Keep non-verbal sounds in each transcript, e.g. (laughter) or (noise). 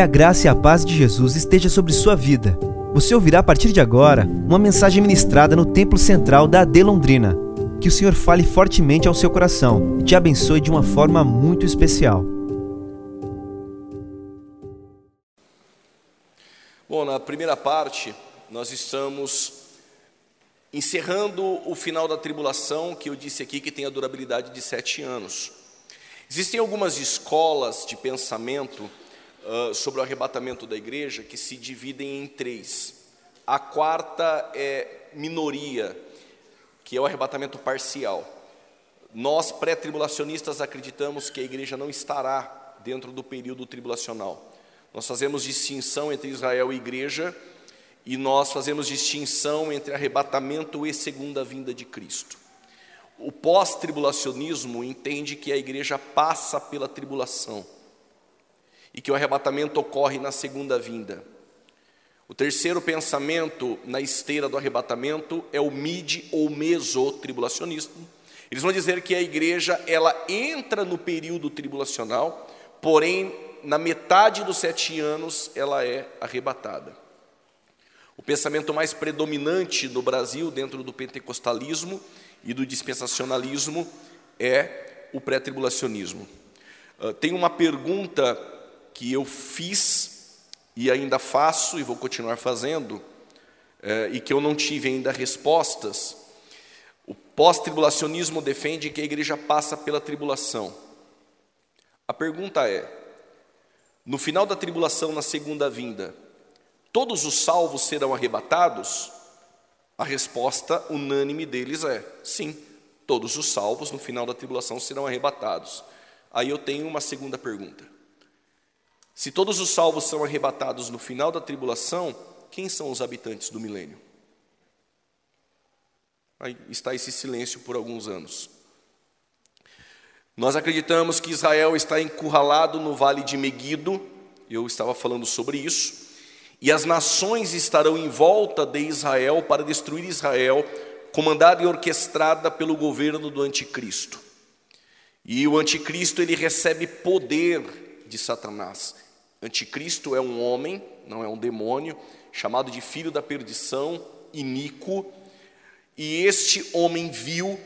Que a graça e a paz de Jesus esteja sobre sua vida. Você ouvirá a partir de agora uma mensagem ministrada no Templo Central da AD Londrina. Que o Senhor fale fortemente ao seu coração e te abençoe de uma forma muito especial. Bom, na primeira parte, nós estamos encerrando o final da tribulação, que eu disse aqui que tem a durabilidade de sete anos. Existem algumas escolas de pensamento uh, sobre o arrebatamento da igreja que se dividem em três. A quarta é minoria, que é o arrebatamento parcial. Nós, pré-tribulacionistas, acreditamos que a igreja não estará dentro do período tribulacional. Nós fazemos distinção entre Israel e igreja, e nós fazemos distinção entre arrebatamento e segunda vinda de Cristo. O pós-tribulacionismo entende que a igreja passa pela tribulação e que o arrebatamento ocorre na segunda vinda. O terceiro pensamento na esteira do arrebatamento é o mid ou mesotribulacionismo. Eles vão dizer que a igreja ela entra no período tribulacional, porém na metade dos sete anos ela é arrebatada. O pensamento mais predominante no Brasil, dentro do pentecostalismo e do dispensacionalismo, é o pré-tribulacionismo. Uh, tem uma pergunta que eu fiz e ainda faço e vou continuar fazendo, uh, e que eu não tive ainda respostas. O pós-tribulacionismo defende que a igreja passa pela tribulação. A pergunta é: no final da tribulação, na segunda vinda, todos os salvos serão arrebatados? A resposta unânime deles é: sim, todos os salvos no final da tribulação serão arrebatados. Aí eu tenho uma segunda pergunta. Se todos os salvos são arrebatados no final da tribulação, quem são os habitantes do milênio? Aí está esse silêncio por alguns anos. Nós acreditamos que Israel está encurralado no vale de Meguido, eu estava falando sobre isso, e as nações estarão em volta de Israel para destruir Israel, comandada e orquestrada pelo governo do anticristo. E o anticristo ele recebe poder de Satanás. Anticristo é um homem, não é um demônio, chamado de filho da perdição, iníquo, e este homem vil,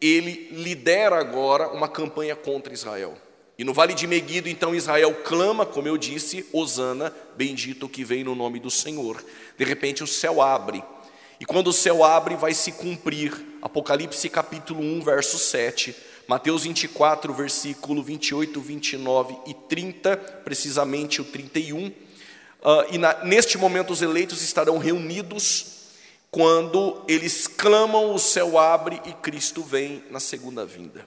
ele lidera agora uma campanha contra Israel. E no vale de Meguido, então, Israel clama, como eu disse, Osana, bendito que vem no nome do Senhor. De repente o céu abre. E quando o céu abre, vai se cumprir Apocalipse capítulo 1, verso 7, Mateus 24, versículo 28, 29 e 30, precisamente o 31. Uh, ah, e na, neste momento os eleitos estarão reunidos quando eles clamam, o céu abre e Cristo vem na segunda vinda.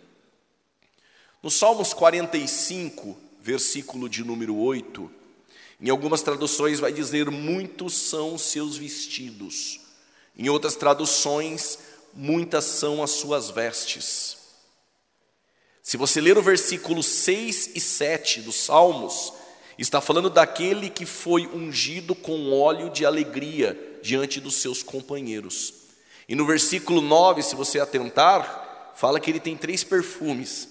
No Salmos 45, versículo de número 8, em algumas traduções vai dizer: Muitos são seus vestidos. Em outras traduções, muitas são as suas vestes. Se você ler o versículo 6 e 7 dos Salmos, está falando daquele que foi ungido com óleo de alegria diante dos seus companheiros. E no versículo 9, se você atentar, fala que ele tem três perfumes: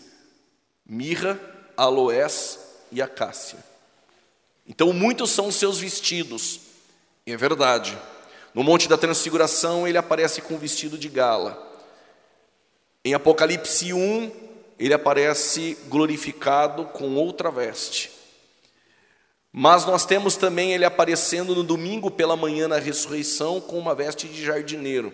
mirra, aloés e acácia. Então, muitos são os seus vestidos, e é verdade. No Monte da Transfiguração, ele aparece com um vestido de gala. Em Apocalipse 1, ele aparece glorificado com outra veste. Mas nós temos também ele aparecendo no domingo pela manhã na ressurreição com uma veste de jardineiro,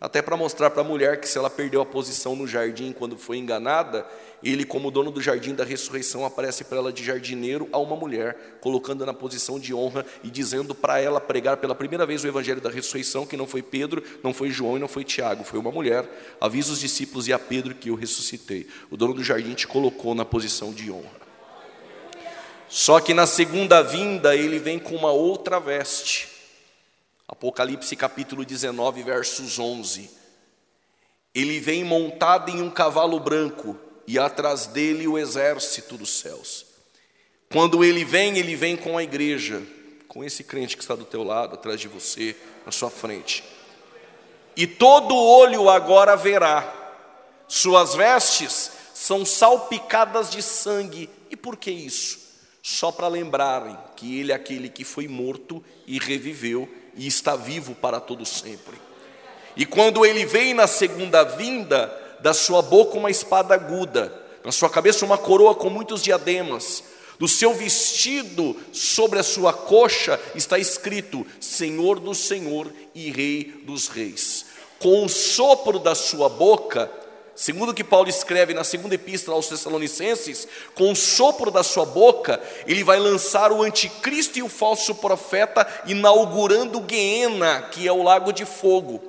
até para mostrar para a mulher que se ela perdeu a posição no jardim quando foi enganada, ele, como dono do jardim da ressurreição, aparece para ela de jardineiro a uma mulher, colocando na posição de honra e dizendo para ela pregar pela primeira vez o evangelho da ressurreição, que não foi Pedro, não foi João e não foi Tiago, foi uma mulher. Avisa os discípulos e a Pedro que eu ressuscitei. O dono do jardim te colocou na posição de honra. Só que na segunda vinda ele vem com uma outra veste. Apocalipse capítulo 19, versos 11. Ele vem montado em um cavalo branco e atrás dele o exército dos céus. Quando ele vem, ele vem com a igreja, com esse crente que está do teu lado, atrás de você, na sua frente. E todo olho agora verá. Suas vestes são salpicadas de sangue. E por que isso? só para lembrarem que Ele é aquele que foi morto e reviveu e está vivo para todo sempre. E quando Ele vem na segunda vinda, da sua boca uma espada aguda, na sua cabeça uma coroa com muitos diademas, do seu vestido sobre a sua coxa está escrito: Senhor do Senhor e Rei dos Reis. Com o sopro da sua boca, segundo o que Paulo escreve na segunda epístola aos Tessalonicenses, com o sopro da sua boca, ele vai lançar o anticristo e o falso profeta, inaugurando Guiena, que é o lago de fogo.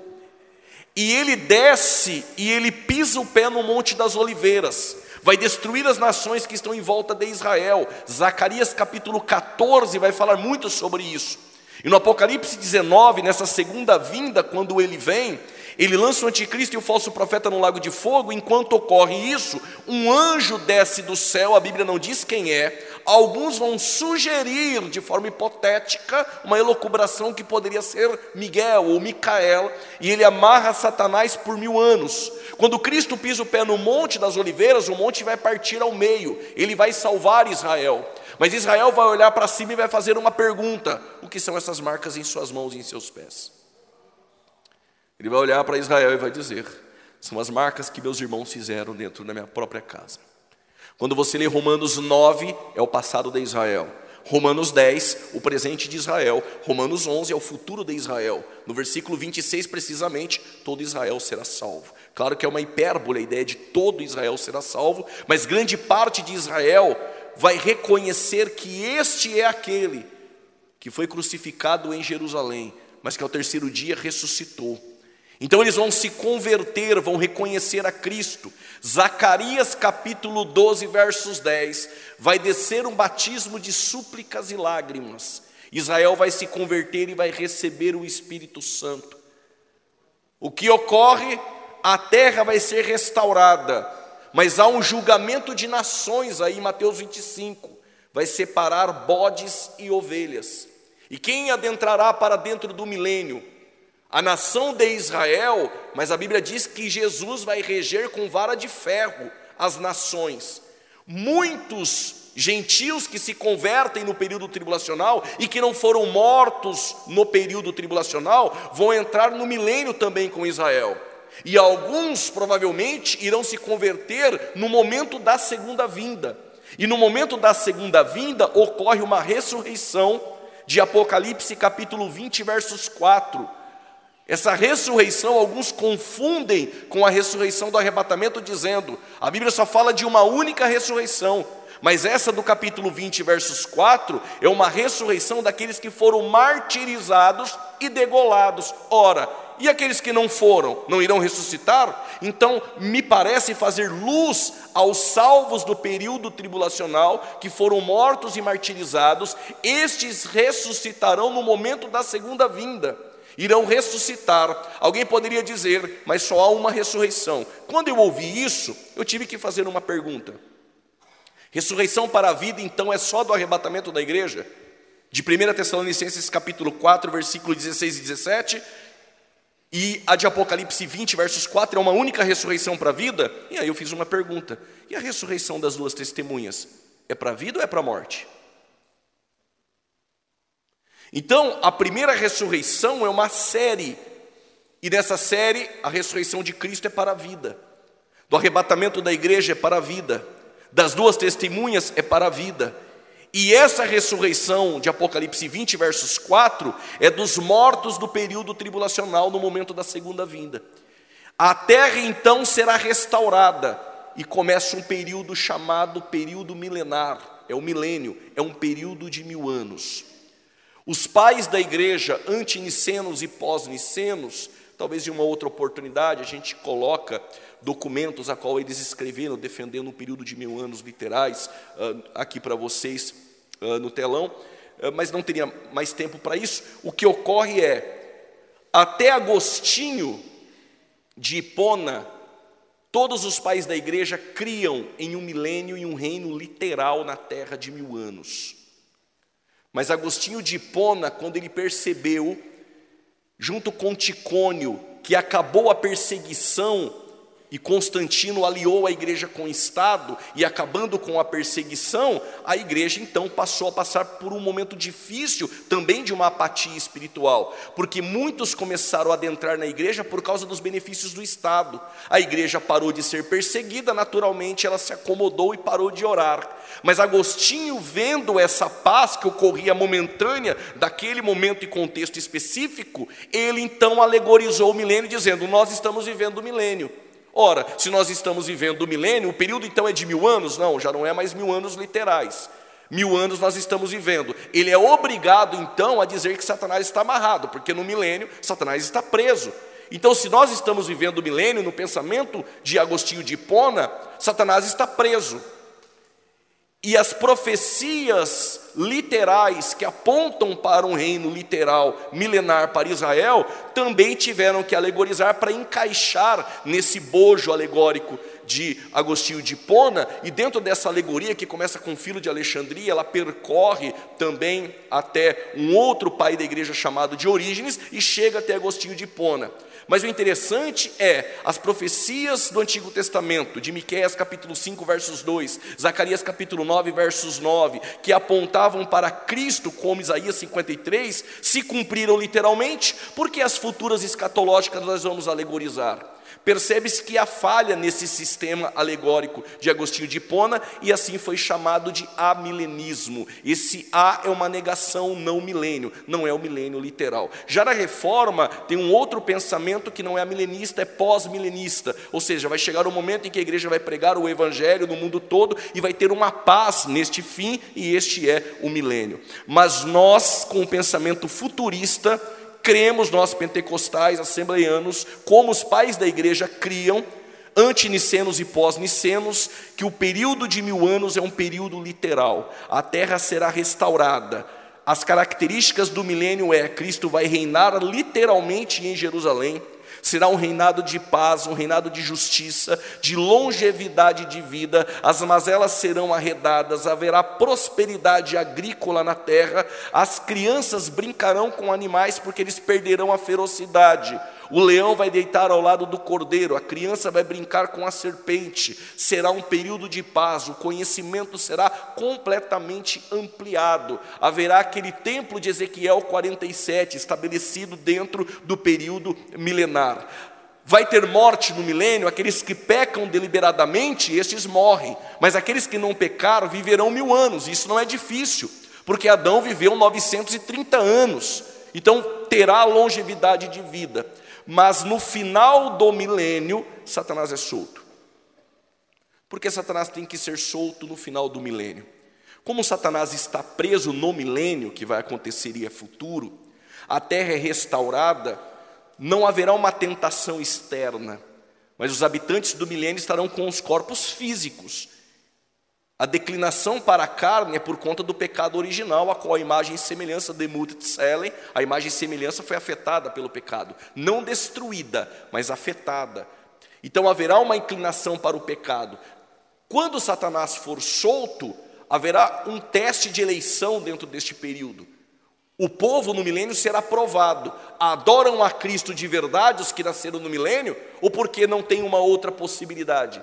E ele desce e ele pisa o pé no Monte das Oliveiras vai destruir as nações que estão em volta de Israel. Zacarias capítulo 14 vai falar muito sobre isso. E no Apocalipse 19, nessa segunda vinda, quando ele vem, ele lança o anticristo e o falso profeta no lago de fogo. Enquanto ocorre isso, um anjo desce do céu, a Bíblia não diz quem é. Alguns vão sugerir, de forma hipotética, uma elocubração que poderia ser Miguel ou Micael, e ele amarra Satanás por mil anos. Quando Cristo pisa o pé no Monte das Oliveiras, o monte vai partir ao meio, ele vai salvar Israel. Mas Israel vai olhar para cima e vai fazer uma pergunta: o que são essas marcas em suas mãos e em seus pés? Ele vai olhar para Israel e vai dizer: são as marcas que meus irmãos fizeram dentro da minha própria casa. Quando você lê Romanos 9, é o passado de Israel. Romanos 10, o presente de Israel. Romanos 11 é o futuro de Israel. No versículo 26, precisamente, todo Israel será salvo. Claro que é uma hipérbole a ideia de todo Israel será salvo, mas grande parte de Israel vai reconhecer que este é aquele que foi crucificado em Jerusalém, mas que ao terceiro dia ressuscitou. Então eles vão se converter, vão reconhecer a Cristo. Zacarias capítulo 12, versos 10, vai descer um batismo de súplicas e lágrimas. Israel vai se converter e vai receber o Espírito Santo. O que ocorre? A terra vai ser restaurada, mas há um julgamento de nações aí, Mateus 25, vai separar bodes e ovelhas. E quem adentrará para dentro do milênio? A nação de Israel, mas a Bíblia diz que Jesus vai reger com vara de ferro as nações. Muitos gentios que se convertem no período tribulacional e que não foram mortos no período tribulacional vão entrar no milênio também com Israel. E alguns provavelmente irão se converter no momento da segunda vinda. E no momento da segunda vinda ocorre uma ressurreição de Apocalipse capítulo 20, versos 4 essa ressurreição, alguns confundem com a ressurreição do arrebatamento, dizendo: a Bíblia só fala de uma única ressurreição, mas essa do capítulo 20, versos 4, é uma ressurreição daqueles que foram martirizados e degolados. Ora, e aqueles que não foram, não irão ressuscitar? Então, me parece fazer luz aos salvos do período tribulacional, que foram mortos e martirizados, estes ressuscitarão no momento da segunda vinda irão ressuscitar. Alguém poderia dizer, mas só há uma ressurreição. Quando eu ouvi isso, eu tive que fazer uma pergunta. Ressurreição para a vida, então, é só do arrebatamento da igreja? De 1 Tessalonicenses capítulo 4, versículo 16 e 17, e a de Apocalipse 20, versos 4, é uma única ressurreição para a vida? E aí eu fiz uma pergunta: e a ressurreição das duas testemunhas? É para a vida ou é para a morte? Então, a primeira ressurreição é uma série, e nessa série, a ressurreição de Cristo é para a vida, do arrebatamento da igreja é para a vida, das duas testemunhas é para a vida, e essa ressurreição de Apocalipse 20, versos 4, é dos mortos do período tribulacional no momento da segunda vinda. A terra então será restaurada e começa um período chamado período milenar, é o milênio, é um período de mil anos. Os pais da igreja, anti-nicenos e pós-nicenos, talvez em uma outra oportunidade a gente coloca documentos a qual eles escreveram, defendendo um período de mil anos literais, uh, aqui para vocês uh, no telão, uh, mas não teria mais tempo para isso. O que ocorre é, até Agostinho de Hipona, todos os pais da igreja criam em um milênio e um reino literal na terra de mil anos. Mas Agostinho de Hipona, quando ele percebeu, junto com Ticônio, que acabou a perseguição e Constantino aliou a igreja com o Estado e acabando com a perseguição, a igreja então passou a passar por um momento difícil também de uma apatia espiritual, porque muitos começaram a adentrar na igreja por causa dos benefícios do Estado. A igreja parou de ser perseguida, naturalmente ela se acomodou e parou de orar. Mas Agostinho, vendo essa paz que ocorria momentânea daquele momento e contexto específico, ele então alegorizou o milênio, dizendo: Nós estamos vivendo o milênio. Ora, se nós estamos vivendo o milênio, o período então é de mil anos? Não, já não é mais mil anos literais. Mil anos nós estamos vivendo. Ele é obrigado então a dizer que Satanás está amarrado, porque no milênio Satanás está preso. Então, se nós estamos vivendo o milênio, no pensamento de Agostinho de Hipona, Satanás está preso. E as profecias literais que apontam para um reino literal milenar para Israel também tiveram que alegorizar para encaixar nesse bojo alegórico de Agostinho de Hipona, e dentro dessa alegoria que começa com o filho de Alexandria, ela percorre também até um outro pai da igreja chamado de Orígenes e chega até Agostinho de Hipona. Mas o interessante é as profecias do Antigo Testamento, de Miqueias capítulo 5, versos 2, Zacarias capítulo 9, versos 9, que apontavam para Cristo, como Isaías 53, se cumpriram literalmente, porque as futuras escatológicas nós vamos alegorizar. Percebe-se que há falha nesse sistema alegórico de Agostinho de Hipona e assim foi chamado de amilenismo. Esse A é uma negação não milênio, não é o milênio literal. Já na reforma tem um outro pensamento que não é milenista, é pós-milenista, ou seja, vai chegar o um momento em que a igreja vai pregar o evangelho no mundo todo e vai ter uma paz neste fim e este é o milênio. Mas nós, com o pensamento futurista, cremos nós pentecostais, assembleianos, como os pais da igreja criam, antinicenos e pós-nicenos, que o período de mil anos é um período literal. A terra será restaurada. As características do milênio é Cristo vai reinar literalmente em Jerusalém será um reinado de paz, um reinado de justiça, de longevidade de vida, as mazelas serão arredadas, haverá prosperidade agrícola na terra, as crianças brincarão com animais porque eles perderão a ferocidade. O leão vai deitar ao lado do cordeiro, a criança vai brincar com a serpente. Será um período de paz, o conhecimento será completamente ampliado. Haverá aquele templo de Ezequiel 47 estabelecido dentro do período milenar. Vai ter morte no milênio, aqueles que pecam deliberadamente, estes morrem, mas aqueles que não pecaram viverão mil anos, isso não é difícil, porque Adão viveu 930 anos, então terá longevidade de vida mas no final do milênio, Satanás é solto. Porque Satanás tem que ser solto no final do milênio. Como Satanás está preso no milênio, que vai acontecer e é futuro, a terra é restaurada, não haverá uma tentação externa, mas os habitantes do milênio estarão com os corpos físicos, a declinação para a carne é por conta do pecado original, a qual a imagem e semelhança de Mutzelen, a imagem e semelhança foi afetada pelo pecado, não destruída, mas afetada. Então haverá uma inclinação para o pecado. Quando Satanás for solto, haverá um teste de eleição dentro deste período. O povo no milênio será provado. Adoram a Cristo de verdade os que nasceram no milênio, ou porque não tem uma outra possibilidade?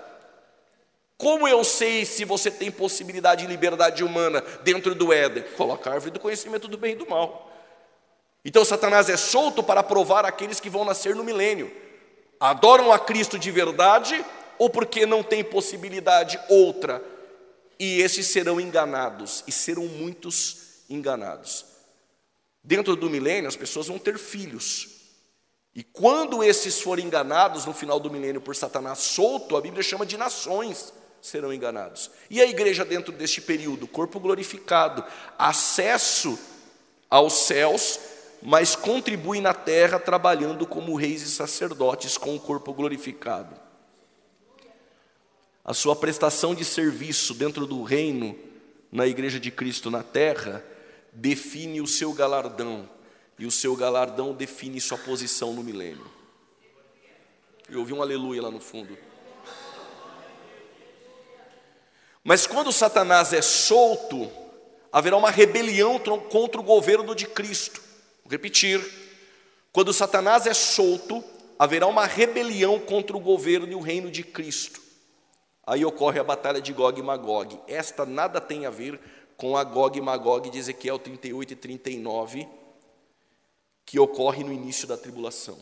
Como eu sei se você tem possibilidade de liberdade humana dentro do Éden? Coloca a árvore do conhecimento do bem e do mal. Então Satanás é solto para provar aqueles que vão nascer no milênio. Adoram a Cristo de verdade ou porque não tem possibilidade outra? E esses serão enganados, e serão muitos enganados. Dentro do milênio, as pessoas vão ter filhos. E quando esses forem enganados no final do milênio por Satanás solto, a Bíblia chama de nações serão enganados. E a igreja, dentro deste período, corpo glorificado, acesso aos céus, mas contribui na terra trabalhando como reis e sacerdotes com o corpo glorificado. A sua prestação de serviço dentro do reino, na igreja de Cristo na terra, define o seu galardão, e o seu galardão define sua posição no milênio. Eu ouvi um aleluia lá no fundo. Mas quando Satanás é solto, haverá uma rebelião contra o governo de Cristo. Vou repetir: quando Satanás é solto, haverá uma rebelião contra o governo e o reino de Cristo. Aí ocorre a batalha de Gog e Magog. Esta nada tem a ver com a Gog e Magog de Ezequiel 38 e 39, que ocorre no início da tribulação.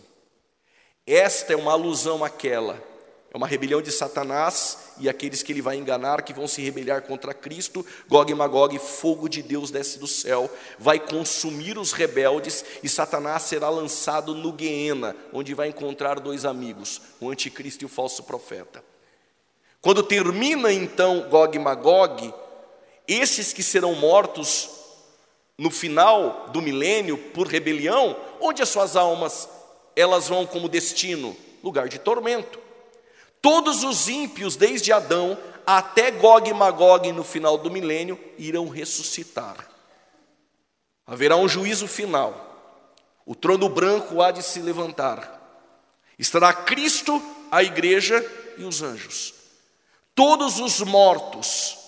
Esta é uma alusão àquela é uma rebelião de Satanás e aqueles que ele vai enganar, que vão se rebelar contra Cristo. Gog e Magog, fogo de Deus desce do céu, vai consumir os rebeldes e Satanás será lançado no Guiena, onde vai encontrar dois amigos, o anticristo e o falso profeta. Quando termina então Gog e Magog, esses que serão mortos no final do milênio por rebelião, onde as suas almas elas vão como destino? Lugar de tormento. Todos os ímpios, desde Adão até Gog e Magog no final do milênio, irão ressuscitar. Haverá um juízo final. O trono branco há de se levantar. Estará Cristo, a igreja e os anjos. Todos os mortos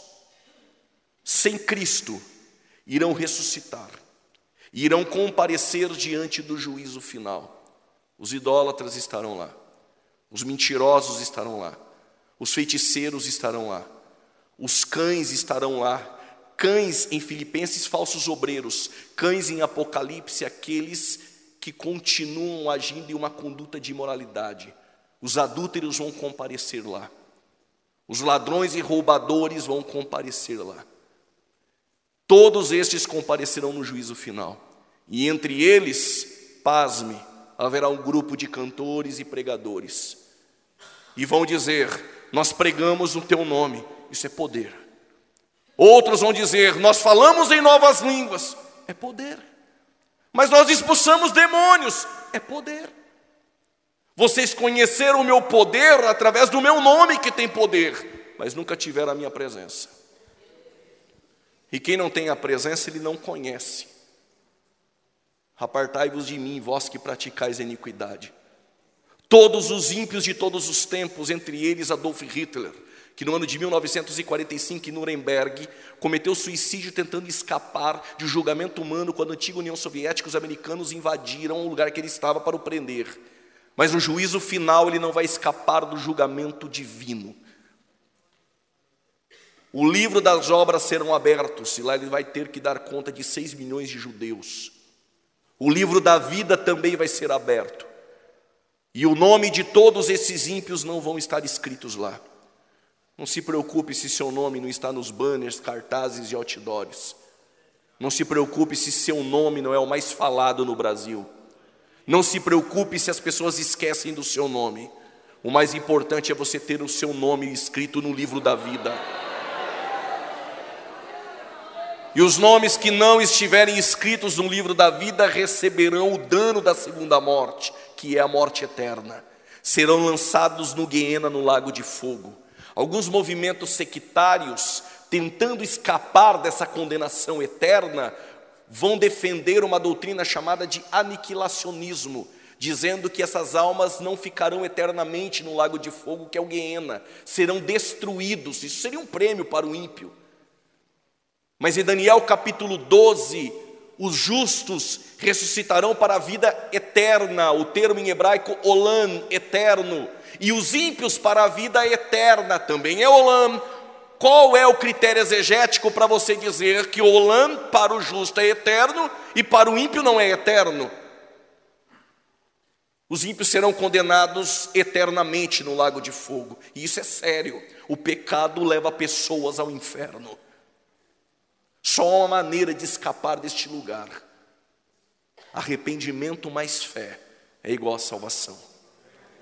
sem Cristo irão ressuscitar. Irão comparecer diante do juízo final. Os idólatras estarão lá. Os mentirosos estarão lá. Os feiticeiros estarão lá. Os cães estarão lá. Cães em Filipenses, falsos obreiros. Cães em Apocalipse, aqueles que continuam agindo em uma conduta de imoralidade. Os adúlteros vão comparecer lá. Os ladrões e roubadores vão comparecer lá. Todos estes comparecerão no juízo final. E entre eles, pasme, haverá um grupo de cantores e pregadores e vão dizer: Nós pregamos o teu nome, isso é poder. Outros vão dizer: Nós falamos em novas línguas, é poder. Mas nós expulsamos demônios, é poder. Vocês conheceram o meu poder através do meu nome que tem poder, mas nunca tiveram a minha presença. E quem não tem a presença, ele não conhece. Apartai-vos de mim, vós que praticais a iniquidade. Todos os ímpios de todos os tempos, entre eles Adolf Hitler, que no ano de 1945 em Nuremberg cometeu suicídio tentando escapar de um julgamento humano quando a antiga União Soviética os americanos invadiram o lugar que ele estava para o prender. Mas no juízo final ele não vai escapar do julgamento divino. O livro das obras serão abertos e lá ele vai ter que dar conta de seis milhões de judeus. O livro da vida também vai ser aberto. E o nome de todos esses ímpios não vão estar escritos lá. Não se preocupe se seu nome não está nos banners, cartazes e outdoors. Não se preocupe se seu nome não é o mais falado no Brasil. Não se preocupe se as pessoas esquecem do seu nome. O mais importante é você ter o seu nome escrito no livro da vida. E os nomes que não estiverem escritos no livro da vida receberão o dano da segunda morte que é a morte eterna. Serão lançados no Guiena, no lago de fogo. Alguns movimentos sectários, tentando escapar dessa condenação eterna, vão defender uma doutrina chamada de aniquilacionismo, dizendo que essas almas não ficarão eternamente no lago de fogo, que é o Guiena, serão destruídos. Isso seria um prêmio para o ímpio. Mas em Daniel capítulo 12, os justos ressuscitarão para a vida eterna, o termo em hebraico olam, eterno, e os ímpios para a vida eterna, também é olam. Qual é o critério exegético para você dizer que olam para o justo é eterno e para o ímpio não é eterno? Os ímpios serão condenados eternamente no lago de fogo, e isso é sério. O pecado leva pessoas ao inferno. Só há uma maneira de escapar deste lugar. Arrependimento mais fé é igual a salvação.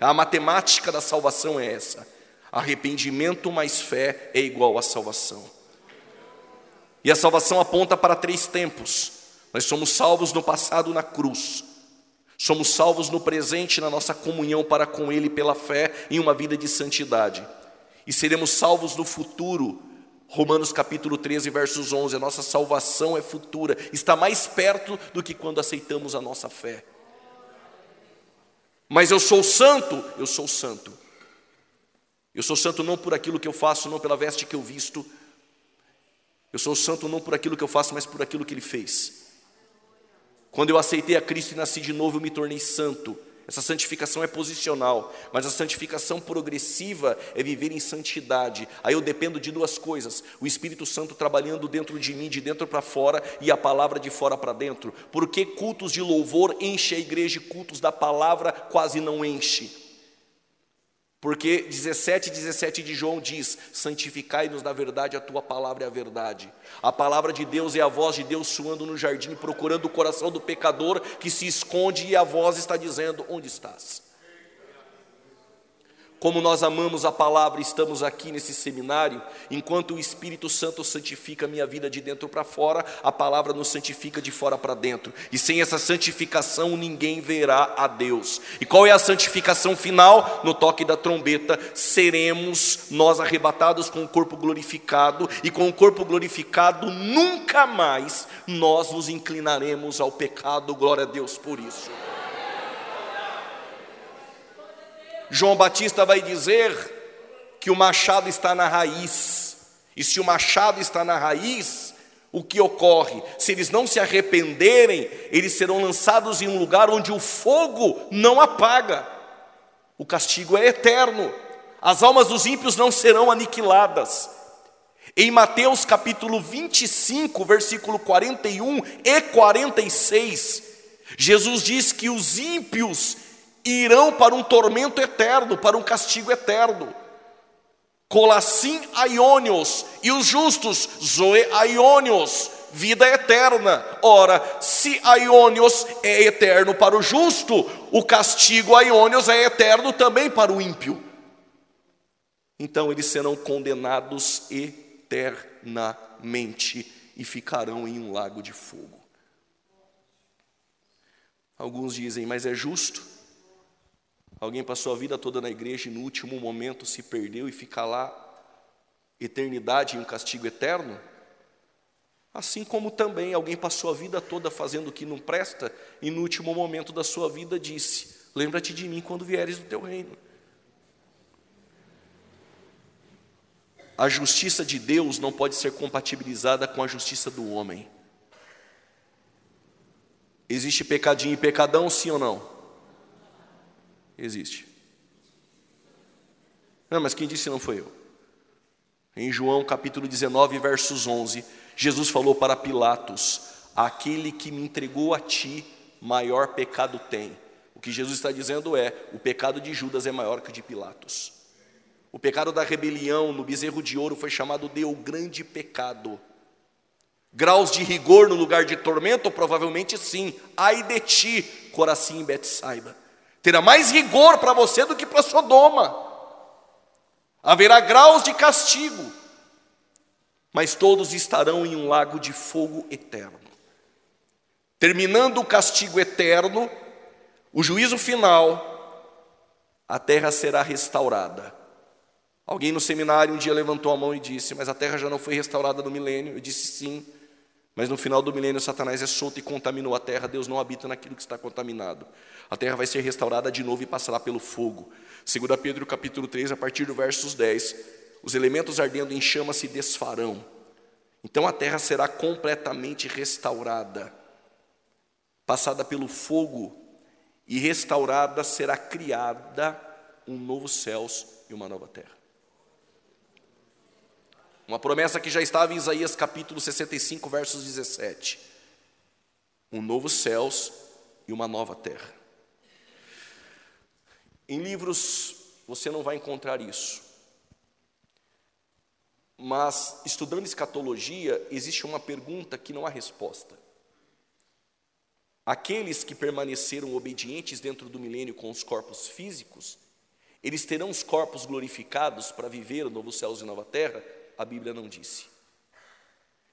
A matemática da salvação é essa. Arrependimento mais fé é igual a salvação. E a salvação aponta para três tempos. Nós somos salvos no passado na cruz. Somos salvos no presente na nossa comunhão para com Ele pela fé em uma vida de santidade. E seremos salvos no futuro Romanos capítulo 13, versos 11, a nossa salvação é futura, está mais perto do que quando aceitamos a nossa fé. Mas eu sou santo, eu sou santo. Eu sou santo não por aquilo que eu faço, não pela veste que eu visto. Eu sou santo não por aquilo que eu faço, mas por aquilo que ele fez. Quando eu aceitei a Cristo e nasci de novo, eu me tornei santo. Essa santificação é posicional, mas a santificação progressiva é viver em santidade. Aí eu dependo de duas coisas: o Espírito Santo trabalhando dentro de mim, de dentro para fora, e a palavra de fora para dentro. Porque cultos de louvor enche a igreja e cultos da palavra quase não enche. Porque 17, 17 de João diz: santificai-nos na verdade, a tua palavra é a verdade. A palavra de Deus é a voz de Deus suando no jardim, procurando o coração do pecador que se esconde, e a voz está dizendo: Onde estás? Como nós amamos a palavra, estamos aqui nesse seminário, enquanto o Espírito Santo santifica a minha vida de dentro para fora, a palavra nos santifica de fora para dentro. E sem essa santificação ninguém verá a Deus. E qual é a santificação final? No toque da trombeta, seremos nós arrebatados com o corpo glorificado, e com o corpo glorificado nunca mais nós nos inclinaremos ao pecado. Glória a Deus por isso. João Batista vai dizer que o machado está na raiz. E se o machado está na raiz, o que ocorre? Se eles não se arrependerem, eles serão lançados em um lugar onde o fogo não apaga. O castigo é eterno. As almas dos ímpios não serão aniquiladas. Em Mateus capítulo 25, versículo 41 e 46, Jesus diz que os ímpios irão para um tormento eterno, para um castigo eterno. Colassim aionios, e os justos, zoe aionios, vida eterna. Ora, se aionios é eterno para o justo, o castigo aionios é eterno também para o ímpio. Então eles serão condenados eternamente e ficarão em um lago de fogo. Alguns dizem, mas é justo? Alguém passou a vida toda na igreja e no último momento se perdeu e fica lá eternidade em um castigo eterno? Assim como também alguém passou a vida toda fazendo o que não presta e no último momento da sua vida disse: Lembra-te de mim quando vieres do teu reino. A justiça de Deus não pode ser compatibilizada com a justiça do homem. Existe pecadinho e pecadão, sim ou não? Existe. Não, mas quem disse não foi eu. Em João capítulo 19, versos 11, Jesus falou para Pilatos: Aquele que me entregou a ti, maior pecado tem. O que Jesus está dizendo é: o pecado de Judas é maior que o de Pilatos. O pecado da rebelião no bezerro de ouro foi chamado de o grande pecado. Graus de rigor no lugar de tormento? Provavelmente sim. Ai de ti, Corazim e Betsaiba. Terá mais rigor para você do que para Sodoma. Haverá graus de castigo, mas todos estarão em um lago de fogo eterno. Terminando o castigo eterno, o juízo final, a terra será restaurada. Alguém no seminário um dia levantou a mão e disse: Mas a terra já não foi restaurada no milênio? Eu disse: Sim. Mas no final do milênio, Satanás é solto e contaminou a terra. Deus não habita naquilo que está contaminado. A terra vai ser restaurada de novo e passará pelo fogo. Segundo Pedro capítulo 3, a partir do versos 10, os elementos ardendo em chama se desfarão. Então a terra será completamente restaurada, passada pelo fogo e restaurada será criada um novo céus e uma nova terra. Uma promessa que já estava em Isaías capítulo 65, versos 17. Um novo céus e uma nova terra. Em livros você não vai encontrar isso. Mas, estudando escatologia, existe uma pergunta que não há resposta. Aqueles que permaneceram obedientes dentro do milênio com os corpos físicos, eles terão os corpos glorificados para viver o novo céus e nova terra? A Bíblia não disse.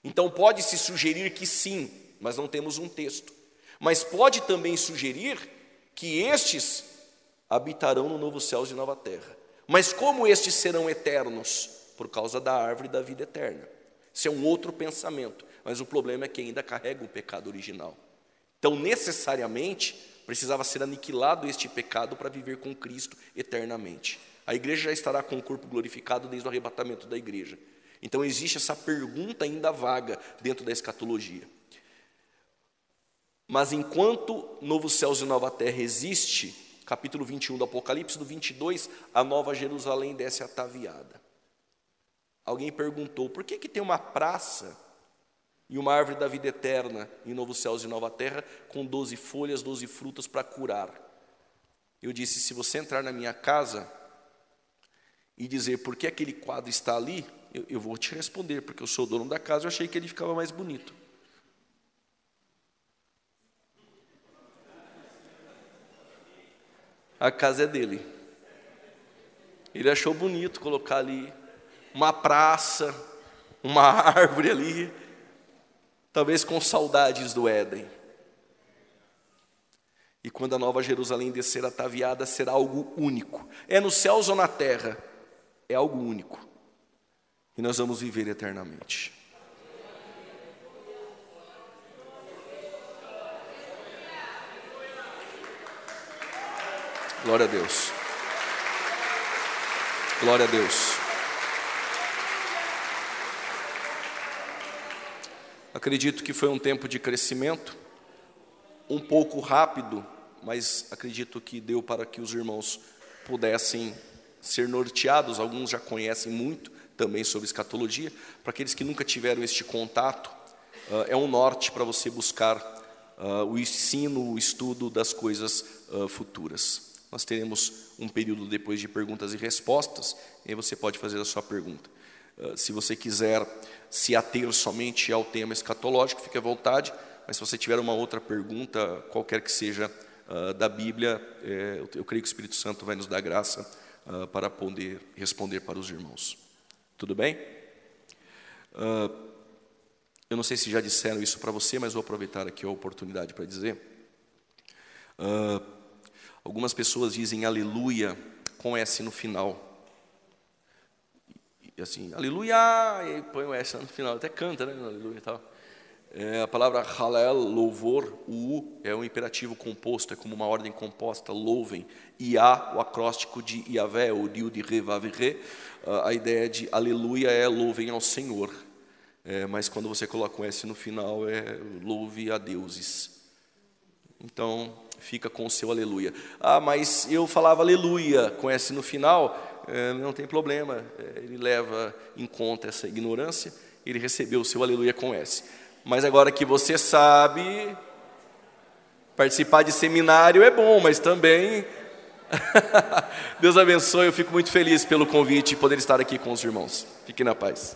Então pode-se sugerir que sim, mas não temos um texto. Mas pode também sugerir que estes habitarão no novo céu e nova terra. Mas como estes serão eternos? Por causa da árvore da vida eterna. Isso é um outro pensamento, mas o problema é que ainda carrega o pecado original. Então, necessariamente, precisava ser aniquilado este pecado para viver com Cristo eternamente. A igreja já estará com o corpo glorificado desde o arrebatamento da igreja. Então, existe essa pergunta ainda vaga dentro da escatologia. Mas enquanto novo céus e nova terra existe, capítulo 21 do Apocalipse, no 22, a Nova Jerusalém desce ataviada. Alguém perguntou: por que, que tem uma praça e uma árvore da vida eterna em Novos Céus e Nova Terra com doze folhas, doze frutas para curar? Eu disse: se você entrar na minha casa e dizer por que aquele quadro está ali, eu, eu vou te responder, porque eu sou dono da casa, eu achei que ele ficava mais bonito. A casa é dele. Ele achou bonito colocar ali uma praça, uma (laughs) árvore ali, talvez com saudades do Éden. E quando a nova Jerusalém descer ataviada, será algo único. É nos céus ou na terra, é algo único. E nós vamos viver eternamente. Glória a Deus. Glória a Deus. Acredito que foi um tempo de crescimento, um pouco rápido, mas acredito que deu para que os irmãos pudessem ser norteados. Alguns já conhecem muito também sobre escatologia. Para aqueles que nunca tiveram este contato, uh, é um norte para você buscar uh, o ensino, o estudo das coisas uh, futuras. Nós teremos um período depois de perguntas e respostas, e aí você pode fazer a sua pergunta. Se você quiser se ater somente ao tema escatológico, fique à vontade, mas se você tiver uma outra pergunta, qualquer que seja da Bíblia, eu, eu, creio que o Espírito Santo vai nos dar graça uh, para poder responder para os irmãos. Tudo bem? eu não sei se já disseram isso para você, mas vou aproveitar aqui a oportunidade para dizer. Uh, Algumas pessoas dizem aleluia com S no final. E assim, aleluia, e põe o S no final, até canta, né? Aleluia e tal. É, a palavra halel, louvor, o U é um imperativo composto, é como uma ordem composta, louvem. Iá, o acróstico de Iavé, o Dio de Re, Vav, Re. A ideia de aleluia é louvem ao Senhor. É, mas quando você coloca um S no final, é louve a deuses. Então, fica com o seu aleluia. Ah, mas eu falava aleluia com S no final, é, não tem problema, é, ele leva em conta essa ignorância, ele recebeu o seu aleluia com S. Mas agora que você sabe, participar de seminário é bom, mas também. (laughs) Deus abençoe, eu fico muito feliz pelo convite e poder estar aqui com os irmãos. Fique na paz.